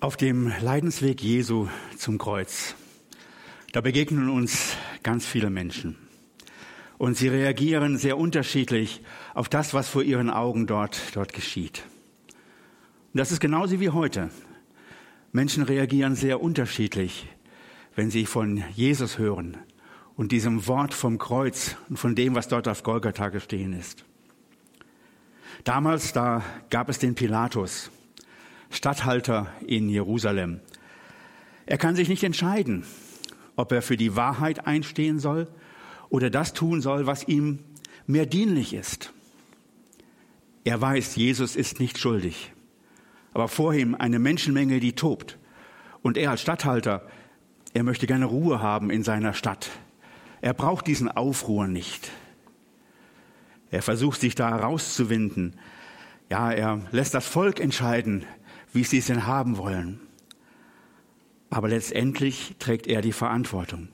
Auf dem Leidensweg Jesu zum Kreuz, da begegnen uns ganz viele Menschen. Und sie reagieren sehr unterschiedlich auf das, was vor ihren Augen dort, dort geschieht. Und das ist genauso wie heute. Menschen reagieren sehr unterschiedlich, wenn sie von Jesus hören und diesem Wort vom Kreuz und von dem, was dort auf Golgatha gestehen ist. Damals, da gab es den Pilatus, Statthalter in Jerusalem. Er kann sich nicht entscheiden, ob er für die Wahrheit einstehen soll oder das tun soll, was ihm mehr dienlich ist. Er weiß, Jesus ist nicht schuldig. Aber vor ihm eine Menschenmenge, die tobt. Und er als Statthalter, er möchte gerne Ruhe haben in seiner Stadt. Er braucht diesen Aufruhr nicht. Er versucht sich da rauszuwinden. Ja, er lässt das Volk entscheiden, wie sie es denn haben wollen. Aber letztendlich trägt er die Verantwortung.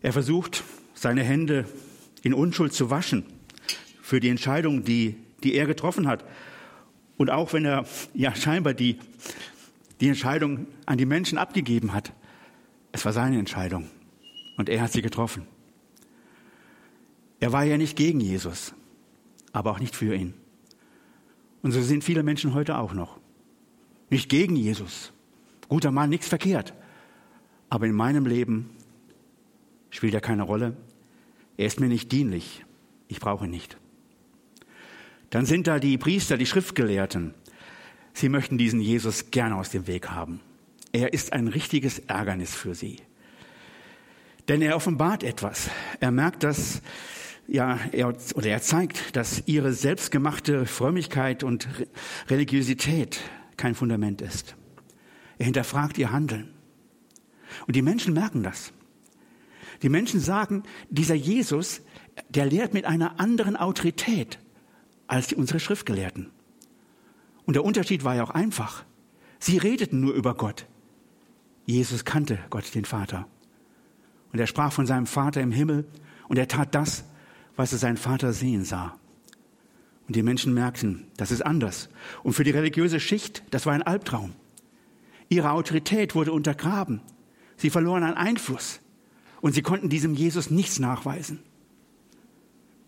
Er versucht, seine Hände in Unschuld zu waschen für die Entscheidung, die, die er getroffen hat. Und auch wenn er ja scheinbar die, die Entscheidung an die Menschen abgegeben hat, es war seine Entscheidung und er hat sie getroffen. Er war ja nicht gegen Jesus, aber auch nicht für ihn. Und so sind viele Menschen heute auch noch. Nicht gegen Jesus. Guter Mann, nichts verkehrt. Aber in meinem Leben spielt er keine Rolle. Er ist mir nicht dienlich. Ich brauche ihn nicht. Dann sind da die Priester, die Schriftgelehrten. Sie möchten diesen Jesus gerne aus dem Weg haben. Er ist ein richtiges Ärgernis für sie. Denn er offenbart etwas. Er merkt, dass ja, er, oder er zeigt, dass ihre selbstgemachte Frömmigkeit und Religiosität kein Fundament ist. Er hinterfragt ihr Handeln. Und die Menschen merken das. Die Menschen sagen, dieser Jesus, der lehrt mit einer anderen Autorität als unsere Schriftgelehrten. Und der Unterschied war ja auch einfach. Sie redeten nur über Gott. Jesus kannte Gott, den Vater. Und er sprach von seinem Vater im Himmel und er tat das, was er sein Vater sehen sah. Und die Menschen merkten, das ist anders. Und für die religiöse Schicht, das war ein Albtraum. Ihre Autorität wurde untergraben. Sie verloren an Einfluss. Und sie konnten diesem Jesus nichts nachweisen.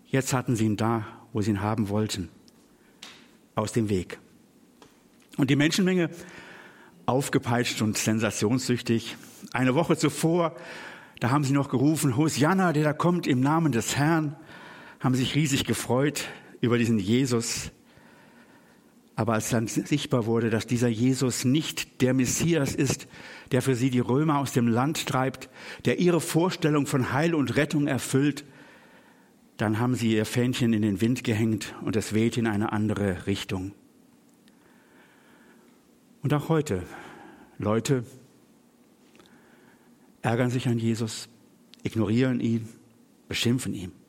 Jetzt hatten sie ihn da, wo sie ihn haben wollten. Aus dem Weg. Und die Menschenmenge, aufgepeitscht und sensationssüchtig, eine Woche zuvor, da haben sie noch gerufen, Hosianna, der da kommt im Namen des Herrn haben sich riesig gefreut über diesen Jesus. Aber als dann sichtbar wurde, dass dieser Jesus nicht der Messias ist, der für sie die Römer aus dem Land treibt, der ihre Vorstellung von Heil und Rettung erfüllt, dann haben sie ihr Fähnchen in den Wind gehängt und es weht in eine andere Richtung. Und auch heute, Leute ärgern sich an Jesus, ignorieren ihn, beschimpfen ihn.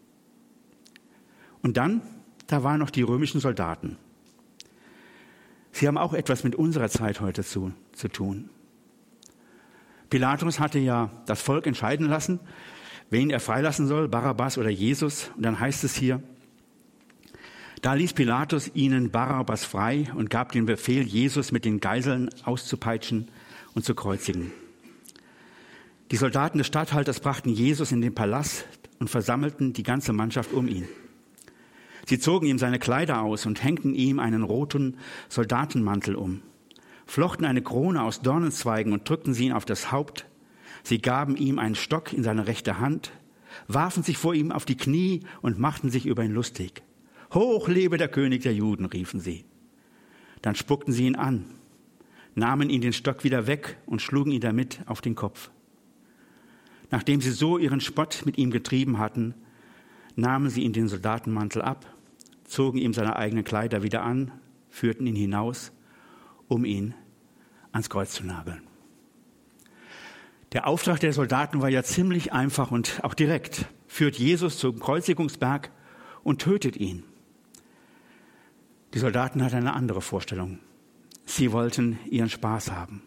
Und dann, da waren noch die römischen Soldaten. Sie haben auch etwas mit unserer Zeit heute zu, zu tun. Pilatus hatte ja das Volk entscheiden lassen, wen er freilassen soll, Barabbas oder Jesus. Und dann heißt es hier, da ließ Pilatus ihnen Barabbas frei und gab den Befehl, Jesus mit den Geiseln auszupeitschen und zu kreuzigen. Die Soldaten des Statthalters brachten Jesus in den Palast und versammelten die ganze Mannschaft um ihn. Sie zogen ihm seine Kleider aus und hängten ihm einen roten Soldatenmantel um, flochten eine Krone aus Dornenzweigen und drückten sie ihn auf das Haupt. Sie gaben ihm einen Stock in seine rechte Hand, warfen sich vor ihm auf die Knie und machten sich über ihn lustig. Hoch lebe der König der Juden, riefen sie. Dann spuckten sie ihn an, nahmen ihn den Stock wieder weg und schlugen ihn damit auf den Kopf. Nachdem sie so ihren Spott mit ihm getrieben hatten, nahmen sie ihm den Soldatenmantel ab, zogen ihm seine eigenen Kleider wieder an, führten ihn hinaus, um ihn ans Kreuz zu nageln. Der Auftrag der Soldaten war ja ziemlich einfach und auch direkt. Führt Jesus zum Kreuzigungsberg und tötet ihn. Die Soldaten hatten eine andere Vorstellung. Sie wollten ihren Spaß haben.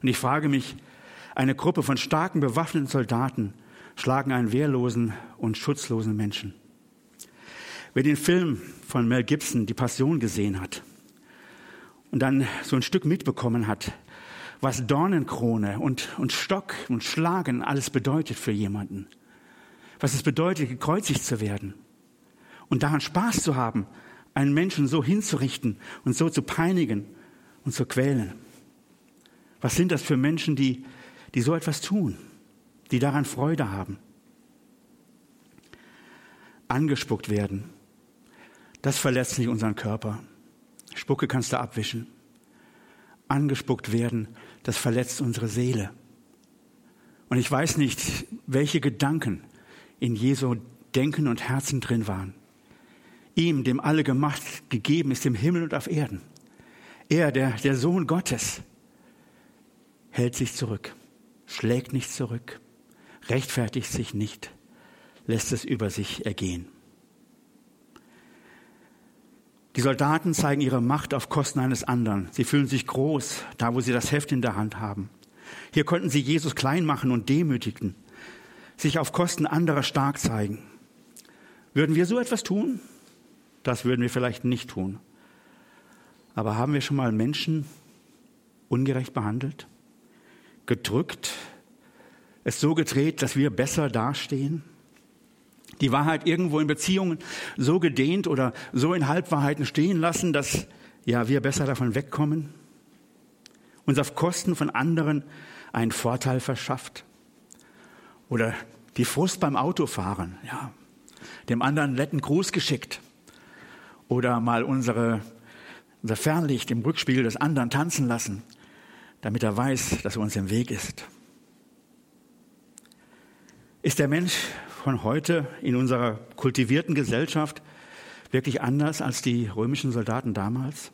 Und ich frage mich, eine Gruppe von starken bewaffneten Soldaten schlagen einen wehrlosen und schutzlosen Menschen. Wer den Film von Mel Gibson, Die Passion, gesehen hat, und dann so ein Stück mitbekommen hat, was Dornenkrone und, und Stock und Schlagen alles bedeutet für jemanden. Was es bedeutet, gekreuzigt zu werden. Und daran Spaß zu haben, einen Menschen so hinzurichten und so zu peinigen und zu quälen. Was sind das für Menschen, die, die so etwas tun, die daran Freude haben? Angespuckt werden, das verletzt nicht unseren Körper. Spucke kannst du abwischen. Angespuckt werden, das verletzt unsere Seele. Und ich weiß nicht, welche Gedanken in Jesu Denken und Herzen drin waren. Ihm, dem alle gemacht, gegeben ist im Himmel und auf Erden. Er, der, der Sohn Gottes, hält sich zurück, schlägt nicht zurück, rechtfertigt sich nicht, lässt es über sich ergehen. Die Soldaten zeigen ihre Macht auf Kosten eines anderen. Sie fühlen sich groß, da wo sie das Heft in der Hand haben. Hier konnten sie Jesus klein machen und demütigen, sich auf Kosten anderer stark zeigen. Würden wir so etwas tun? Das würden wir vielleicht nicht tun. Aber haben wir schon mal Menschen ungerecht behandelt, gedrückt, es so gedreht, dass wir besser dastehen? Die Wahrheit irgendwo in Beziehungen so gedehnt oder so in Halbwahrheiten stehen lassen, dass ja wir besser davon wegkommen, uns auf Kosten von anderen einen Vorteil verschafft? Oder die Frust beim Autofahren, ja, dem anderen netten Gruß geschickt? Oder mal unsere, unser Fernlicht im Rückspiegel des anderen tanzen lassen, damit er weiß, dass er uns im Weg ist. Ist der Mensch von heute in unserer kultivierten Gesellschaft wirklich anders als die römischen Soldaten damals?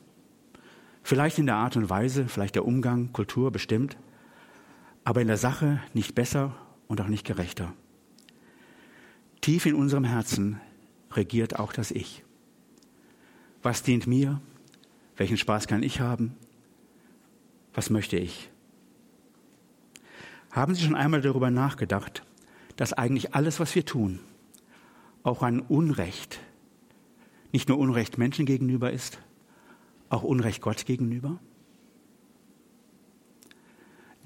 Vielleicht in der Art und Weise, vielleicht der Umgang, Kultur bestimmt, aber in der Sache nicht besser und auch nicht gerechter. Tief in unserem Herzen regiert auch das Ich. Was dient mir? Welchen Spaß kann ich haben? Was möchte ich? Haben Sie schon einmal darüber nachgedacht, dass eigentlich alles, was wir tun, auch ein Unrecht, nicht nur Unrecht Menschen gegenüber ist, auch Unrecht Gott gegenüber?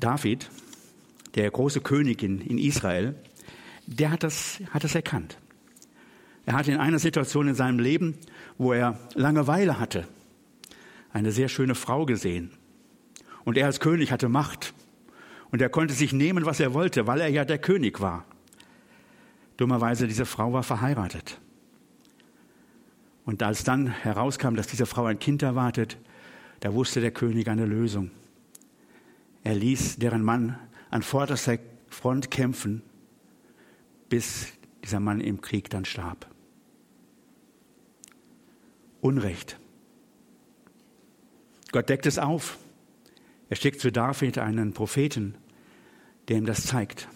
David, der große König in, in Israel, der hat das, hat das erkannt. Er hatte in einer Situation in seinem Leben, wo er Langeweile hatte, eine sehr schöne Frau gesehen. Und er als König hatte Macht. Und er konnte sich nehmen, was er wollte, weil er ja der König war. Dummerweise, diese Frau war verheiratet. Und als dann herauskam, dass diese Frau ein Kind erwartet, da wusste der König eine Lösung. Er ließ deren Mann an vorderster Front kämpfen, bis dieser Mann im Krieg dann starb. Unrecht. Gott deckt es auf. Er schickt zu David einen Propheten, der ihm das zeigt.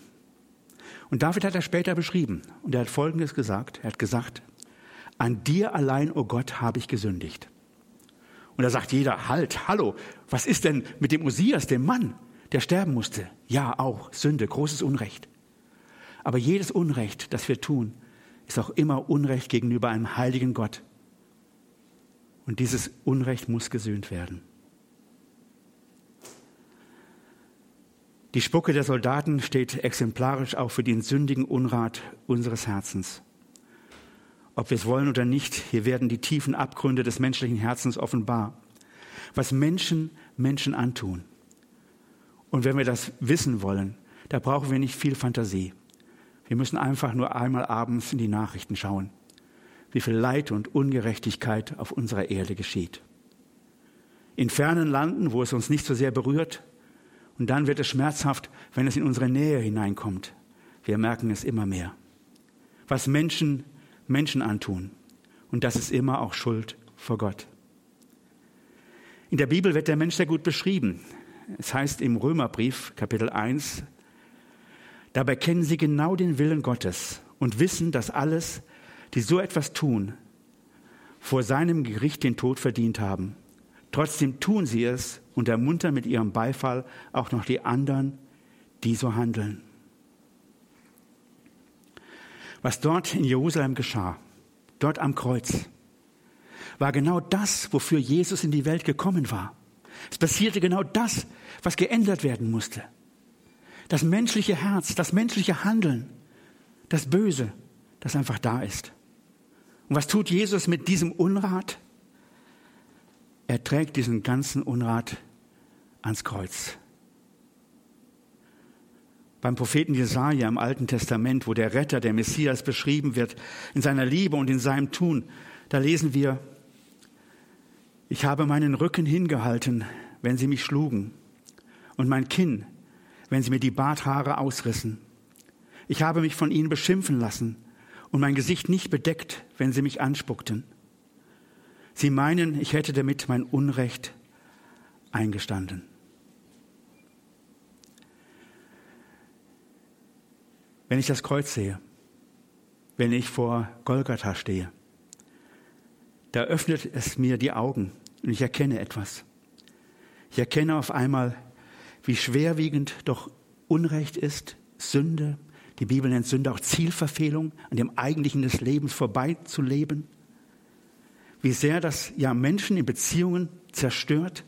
Und David hat er später beschrieben. Und er hat Folgendes gesagt. Er hat gesagt, an dir allein, o oh Gott, habe ich gesündigt. Und da sagt jeder, halt, hallo, was ist denn mit dem Osias, dem Mann, der sterben musste? Ja, auch Sünde, großes Unrecht. Aber jedes Unrecht, das wir tun, ist auch immer Unrecht gegenüber einem heiligen Gott. Und dieses Unrecht muss gesühnt werden. Die Spucke der Soldaten steht exemplarisch auch für den sündigen Unrat unseres Herzens. Ob wir es wollen oder nicht, hier werden die tiefen Abgründe des menschlichen Herzens offenbar. Was Menschen Menschen antun. Und wenn wir das wissen wollen, da brauchen wir nicht viel Fantasie. Wir müssen einfach nur einmal abends in die Nachrichten schauen, wie viel Leid und Ungerechtigkeit auf unserer Erde geschieht. In fernen Landen, wo es uns nicht so sehr berührt, und dann wird es schmerzhaft, wenn es in unsere Nähe hineinkommt. Wir merken es immer mehr. Was Menschen Menschen antun. Und das ist immer auch Schuld vor Gott. In der Bibel wird der Mensch sehr gut beschrieben. Es heißt im Römerbrief, Kapitel 1, dabei kennen sie genau den Willen Gottes und wissen, dass alles, die so etwas tun, vor seinem Gericht den Tod verdient haben. Trotzdem tun sie es und ermuntern mit ihrem Beifall auch noch die anderen, die so handeln. Was dort in Jerusalem geschah, dort am Kreuz, war genau das, wofür Jesus in die Welt gekommen war. Es passierte genau das, was geändert werden musste. Das menschliche Herz, das menschliche Handeln, das Böse, das einfach da ist. Und was tut Jesus mit diesem Unrat? Er trägt diesen ganzen Unrat ans Kreuz. Beim Propheten Jesaja im Alten Testament, wo der Retter, der Messias beschrieben wird, in seiner Liebe und in seinem Tun, da lesen wir, ich habe meinen Rücken hingehalten, wenn sie mich schlugen, und mein Kinn, wenn sie mir die Barthaare ausrissen. Ich habe mich von ihnen beschimpfen lassen und mein Gesicht nicht bedeckt, wenn sie mich anspuckten. Sie meinen, ich hätte damit mein Unrecht eingestanden. Wenn ich das Kreuz sehe, wenn ich vor Golgatha stehe, da öffnet es mir die Augen und ich erkenne etwas. Ich erkenne auf einmal, wie schwerwiegend doch Unrecht ist, Sünde. Die Bibel nennt Sünde auch Zielverfehlung, an dem Eigentlichen des Lebens vorbeizuleben. Wie sehr das ja Menschen in Beziehungen zerstört,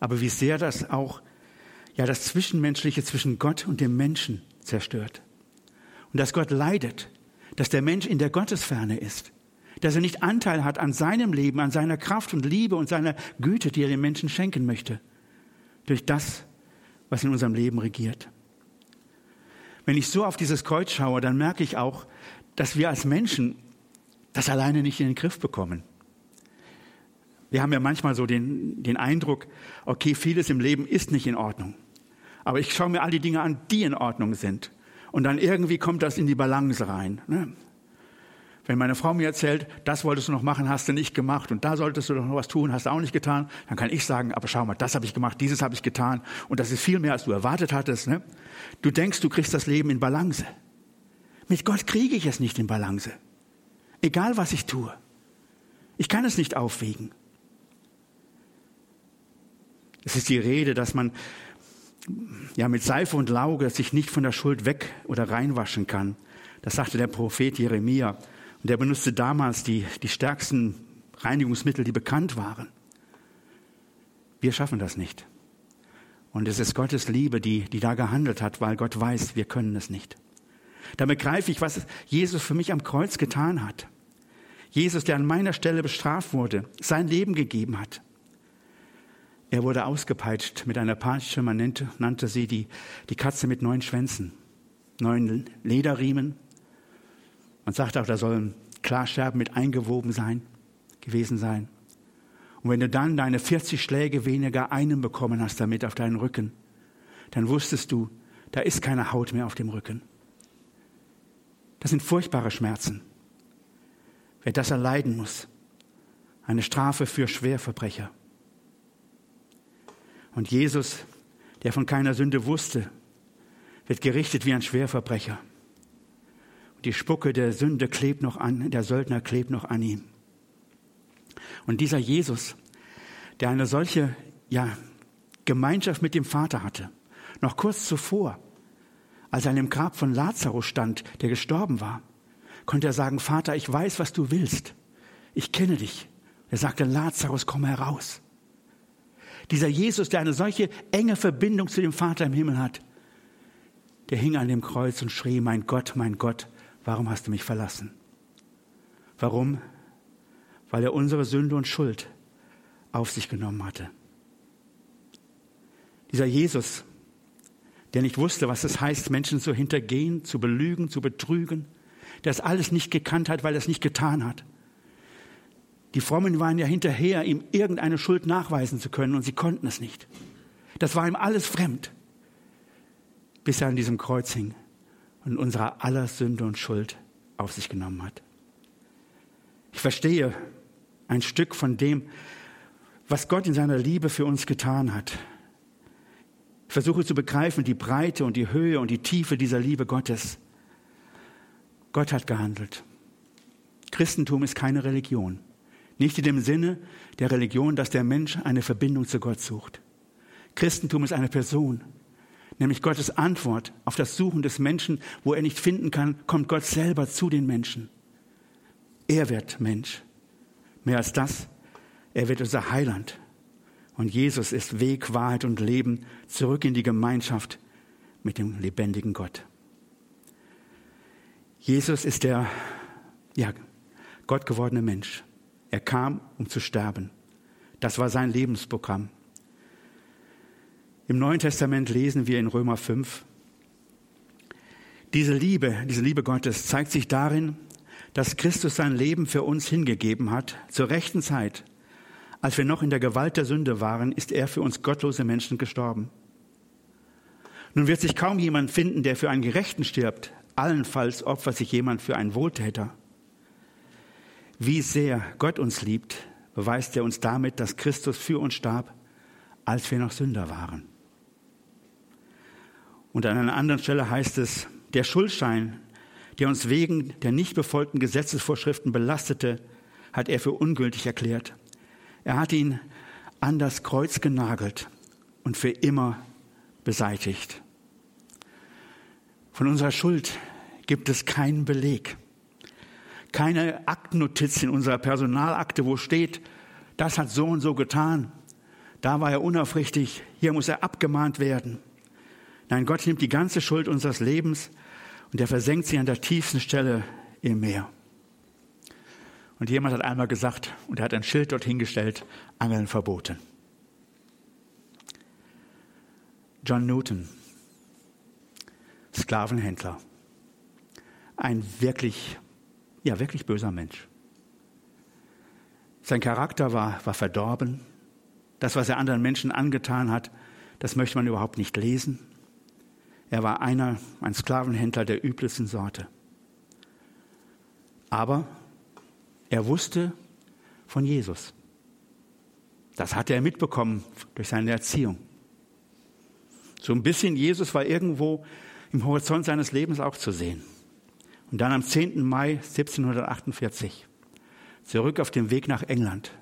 aber wie sehr das auch ja das Zwischenmenschliche zwischen Gott und dem Menschen zerstört. Und dass Gott leidet, dass der Mensch in der Gottesferne ist, dass er nicht Anteil hat an seinem Leben, an seiner Kraft und Liebe und seiner Güte, die er den Menschen schenken möchte, durch das, was in unserem Leben regiert. Wenn ich so auf dieses Kreuz schaue, dann merke ich auch, dass wir als Menschen das alleine nicht in den Griff bekommen. Wir haben ja manchmal so den, den Eindruck, okay, vieles im Leben ist nicht in Ordnung. Aber ich schaue mir all die Dinge an, die in Ordnung sind. Und dann irgendwie kommt das in die Balance rein. Ne? Wenn meine Frau mir erzählt, das wolltest du noch machen, hast du nicht gemacht und da solltest du doch noch was tun, hast du auch nicht getan, dann kann ich sagen, aber schau mal, das habe ich gemacht, dieses habe ich getan und das ist viel mehr, als du erwartet hattest. Ne? Du denkst, du kriegst das Leben in Balance. Mit Gott kriege ich es nicht in Balance. Egal was ich tue. Ich kann es nicht aufwägen. Es ist die Rede, dass man ja mit Seife und Lauge sich nicht von der Schuld weg oder reinwaschen kann. Das sagte der Prophet Jeremia. Und er benutzte damals die, die stärksten Reinigungsmittel, die bekannt waren. Wir schaffen das nicht. Und es ist Gottes Liebe, die, die da gehandelt hat, weil Gott weiß, wir können es nicht. Da begreife ich, was Jesus für mich am Kreuz getan hat. Jesus, der an meiner Stelle bestraft wurde, sein Leben gegeben hat. Er wurde ausgepeitscht mit einer Peitsche, man nannte, nannte sie die, die Katze mit neun Schwänzen, neun Lederriemen, man sagt auch, da sollen Klarscherben mit eingewoben sein, gewesen sein. Und wenn du dann deine 40 Schläge weniger einen bekommen hast damit auf deinen Rücken, dann wusstest du, da ist keine Haut mehr auf dem Rücken. Das sind furchtbare Schmerzen. Wer das erleiden muss, eine Strafe für Schwerverbrecher. Und Jesus, der von keiner Sünde wusste, wird gerichtet wie ein Schwerverbrecher. Die Spucke der Sünde klebt noch an, der Söldner klebt noch an ihm. Und dieser Jesus, der eine solche, ja, Gemeinschaft mit dem Vater hatte, noch kurz zuvor, als er an dem Grab von Lazarus stand, der gestorben war, konnte er sagen, Vater, ich weiß, was du willst. Ich kenne dich. Er sagte, Lazarus, komm heraus. Dieser Jesus, der eine solche enge Verbindung zu dem Vater im Himmel hat, der hing an dem Kreuz und schrie, mein Gott, mein Gott, warum hast du mich verlassen? Warum? Weil er unsere Sünde und Schuld auf sich genommen hatte. Dieser Jesus, der nicht wusste, was es heißt, Menschen zu hintergehen, zu belügen, zu betrügen, der es alles nicht gekannt hat, weil er es nicht getan hat. Die Frommen waren ja hinterher, ihm irgendeine Schuld nachweisen zu können und sie konnten es nicht. Das war ihm alles fremd, bis er an diesem Kreuz hing und unserer aller Sünde und Schuld auf sich genommen hat. Ich verstehe ein Stück von dem, was Gott in seiner Liebe für uns getan hat. Ich versuche zu begreifen die Breite und die Höhe und die Tiefe dieser Liebe Gottes. Gott hat gehandelt. Christentum ist keine Religion. Nicht in dem Sinne der Religion, dass der Mensch eine Verbindung zu Gott sucht. Christentum ist eine Person, nämlich Gottes Antwort auf das Suchen des Menschen, wo er nicht finden kann, kommt Gott selber zu den Menschen. Er wird Mensch. Mehr als das, er wird unser Heiland, Und Jesus ist Weg, Wahrheit und Leben zurück in die Gemeinschaft mit dem lebendigen Gott. Jesus ist der ja, Gott gewordene Mensch. Er kam, um zu sterben. Das war sein Lebensprogramm. Im Neuen Testament lesen wir in Römer 5, diese Liebe, diese Liebe Gottes zeigt sich darin, dass Christus sein Leben für uns hingegeben hat, zur rechten Zeit. Als wir noch in der Gewalt der Sünde waren, ist er für uns gottlose Menschen gestorben. Nun wird sich kaum jemand finden, der für einen Gerechten stirbt. Allenfalls opfert sich jemand für einen Wohltäter. Wie sehr Gott uns liebt, beweist er uns damit, dass Christus für uns starb, als wir noch Sünder waren. Und an einer anderen Stelle heißt es, der Schuldschein, der uns wegen der nicht befolgten Gesetzesvorschriften belastete, hat er für ungültig erklärt. Er hat ihn an das Kreuz genagelt und für immer beseitigt. Von unserer Schuld gibt es keinen Beleg, keine Aktennotiz in unserer Personalakte, wo steht, das hat so und so getan, da war er unaufrichtig, hier muss er abgemahnt werden. Nein, Gott nimmt die ganze Schuld unseres Lebens und er versenkt sie an der tiefsten Stelle im Meer. Und jemand hat einmal gesagt, und er hat ein Schild dort hingestellt, Angeln verboten. John Newton, Sklavenhändler, ein wirklich, ja, wirklich böser Mensch. Sein Charakter war, war verdorben. Das, was er anderen Menschen angetan hat, das möchte man überhaupt nicht lesen. Er war einer, ein Sklavenhändler der übelsten Sorte. Aber er wusste von Jesus. Das hatte er mitbekommen durch seine Erziehung. So ein bisschen Jesus war irgendwo im Horizont seines Lebens auch zu sehen. Und dann am 10. Mai 1748, zurück auf dem Weg nach England,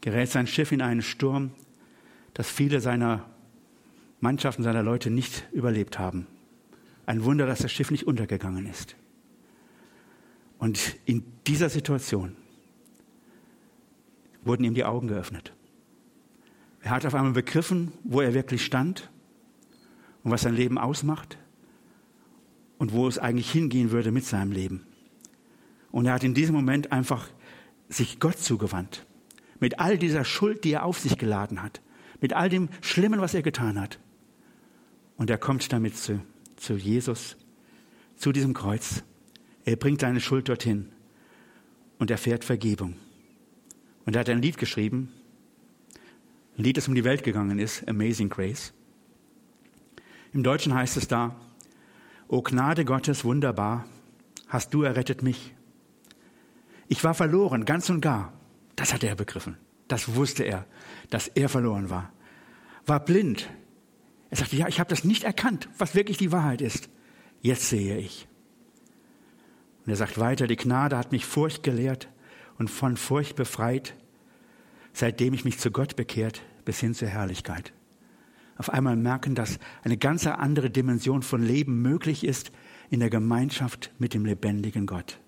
gerät sein Schiff in einen Sturm, das viele seiner Mannschaften seiner Leute nicht überlebt haben. Ein Wunder, dass das Schiff nicht untergegangen ist. Und in dieser Situation wurden ihm die Augen geöffnet. Er hat auf einmal begriffen, wo er wirklich stand und was sein Leben ausmacht und wo es eigentlich hingehen würde mit seinem Leben. Und er hat in diesem Moment einfach sich Gott zugewandt. Mit all dieser Schuld, die er auf sich geladen hat. Mit all dem Schlimmen, was er getan hat. Und er kommt damit zu, zu Jesus, zu diesem Kreuz. Er bringt seine Schuld dorthin und erfährt Vergebung. Und er hat ein Lied geschrieben, ein Lied, das um die Welt gegangen ist, Amazing Grace. Im Deutschen heißt es da, O Gnade Gottes, wunderbar, hast du errettet mich. Ich war verloren, ganz und gar. Das hat er begriffen. Das wusste er, dass er verloren war. War blind, er sagte, ja, ich habe das nicht erkannt, was wirklich die Wahrheit ist. Jetzt sehe ich. Und er sagt weiter, die Gnade hat mich Furcht gelehrt und von Furcht befreit, seitdem ich mich zu Gott bekehrt, bis hin zur Herrlichkeit. Auf einmal merken, dass eine ganz andere Dimension von Leben möglich ist in der Gemeinschaft mit dem lebendigen Gott.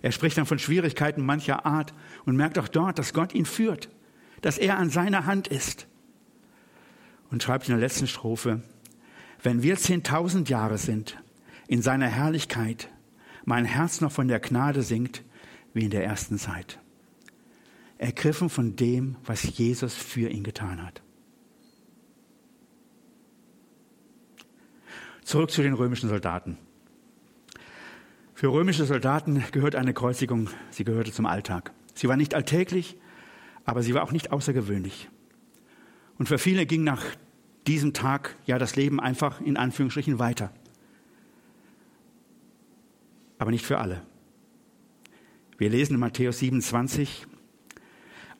Er spricht dann von Schwierigkeiten mancher Art und merkt auch dort, dass Gott ihn führt, dass er an seiner Hand ist und schreibt in der letzten Strophe, wenn wir zehntausend Jahre sind in seiner Herrlichkeit, mein Herz noch von der Gnade singt wie in der ersten Zeit. Ergriffen von dem, was Jesus für ihn getan hat. Zurück zu den römischen Soldaten. Für römische Soldaten gehört eine Kreuzigung, sie gehörte zum Alltag. Sie war nicht alltäglich, aber sie war auch nicht außergewöhnlich. Und für viele ging nach diesem Tag ja das Leben einfach in Anführungsstrichen weiter. Aber nicht für alle. Wir lesen in Matthäus 27,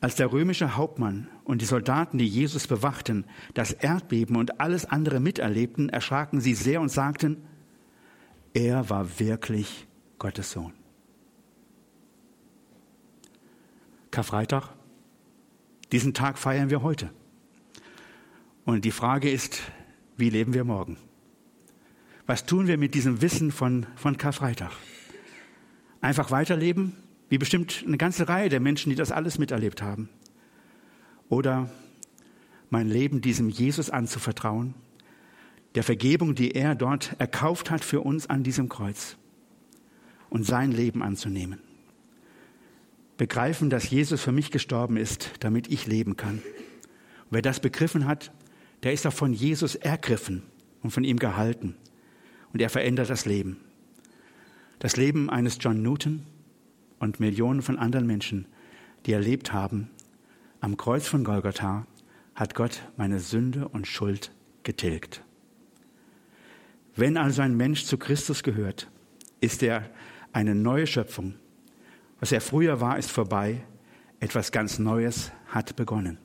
als der römische Hauptmann und die Soldaten, die Jesus bewachten, das Erdbeben und alles andere miterlebten, erschraken sie sehr und sagten, er war wirklich Gottes Sohn. Karfreitag, diesen Tag feiern wir heute. Und die Frage ist, wie leben wir morgen? Was tun wir mit diesem Wissen von, von Karfreitag? Einfach weiterleben, wie bestimmt eine ganze Reihe der Menschen, die das alles miterlebt haben. Oder mein Leben diesem Jesus anzuvertrauen, der Vergebung, die er dort erkauft hat für uns an diesem Kreuz und sein Leben anzunehmen. Begreifen, dass Jesus für mich gestorben ist, damit ich leben kann. Und wer das begriffen hat, der ist auch von Jesus ergriffen und von ihm gehalten. Und er verändert das Leben. Das Leben eines John Newton und Millionen von anderen Menschen, die erlebt haben, am Kreuz von Golgatha hat Gott meine Sünde und Schuld getilgt. Wenn also ein Mensch zu Christus gehört, ist er eine neue Schöpfung. Was er früher war, ist vorbei. Etwas ganz Neues hat begonnen.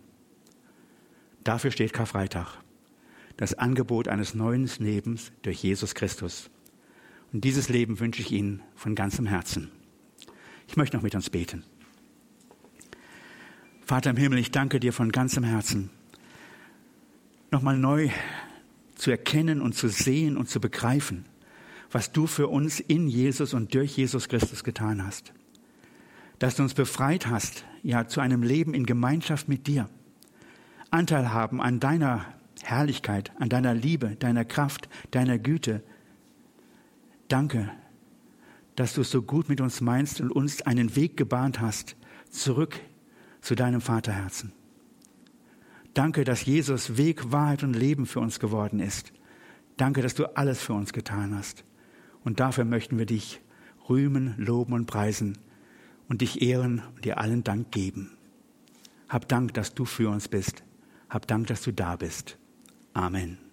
Dafür steht Karfreitag. Das Angebot eines neuen Lebens durch Jesus Christus. Und dieses Leben wünsche ich Ihnen von ganzem Herzen. Ich möchte noch mit uns beten. Vater im Himmel, ich danke dir von ganzem Herzen, nochmal neu zu erkennen und zu sehen und zu begreifen, was du für uns in Jesus und durch Jesus Christus getan hast. Dass du uns befreit hast, ja, zu einem Leben in Gemeinschaft mit dir. Anteil haben an deiner Herrlichkeit, an deiner Liebe, deiner Kraft, deiner Güte. Danke, dass du es so gut mit uns meinst und uns einen Weg gebahnt hast, zurück zu deinem Vaterherzen. Danke, dass Jesus Weg, Wahrheit und Leben für uns geworden ist. Danke, dass du alles für uns getan hast. Und dafür möchten wir dich rühmen, loben und preisen und dich ehren und dir allen Dank geben. Hab Dank, dass du für uns bist. Hab Dank, dass du da bist. Amen.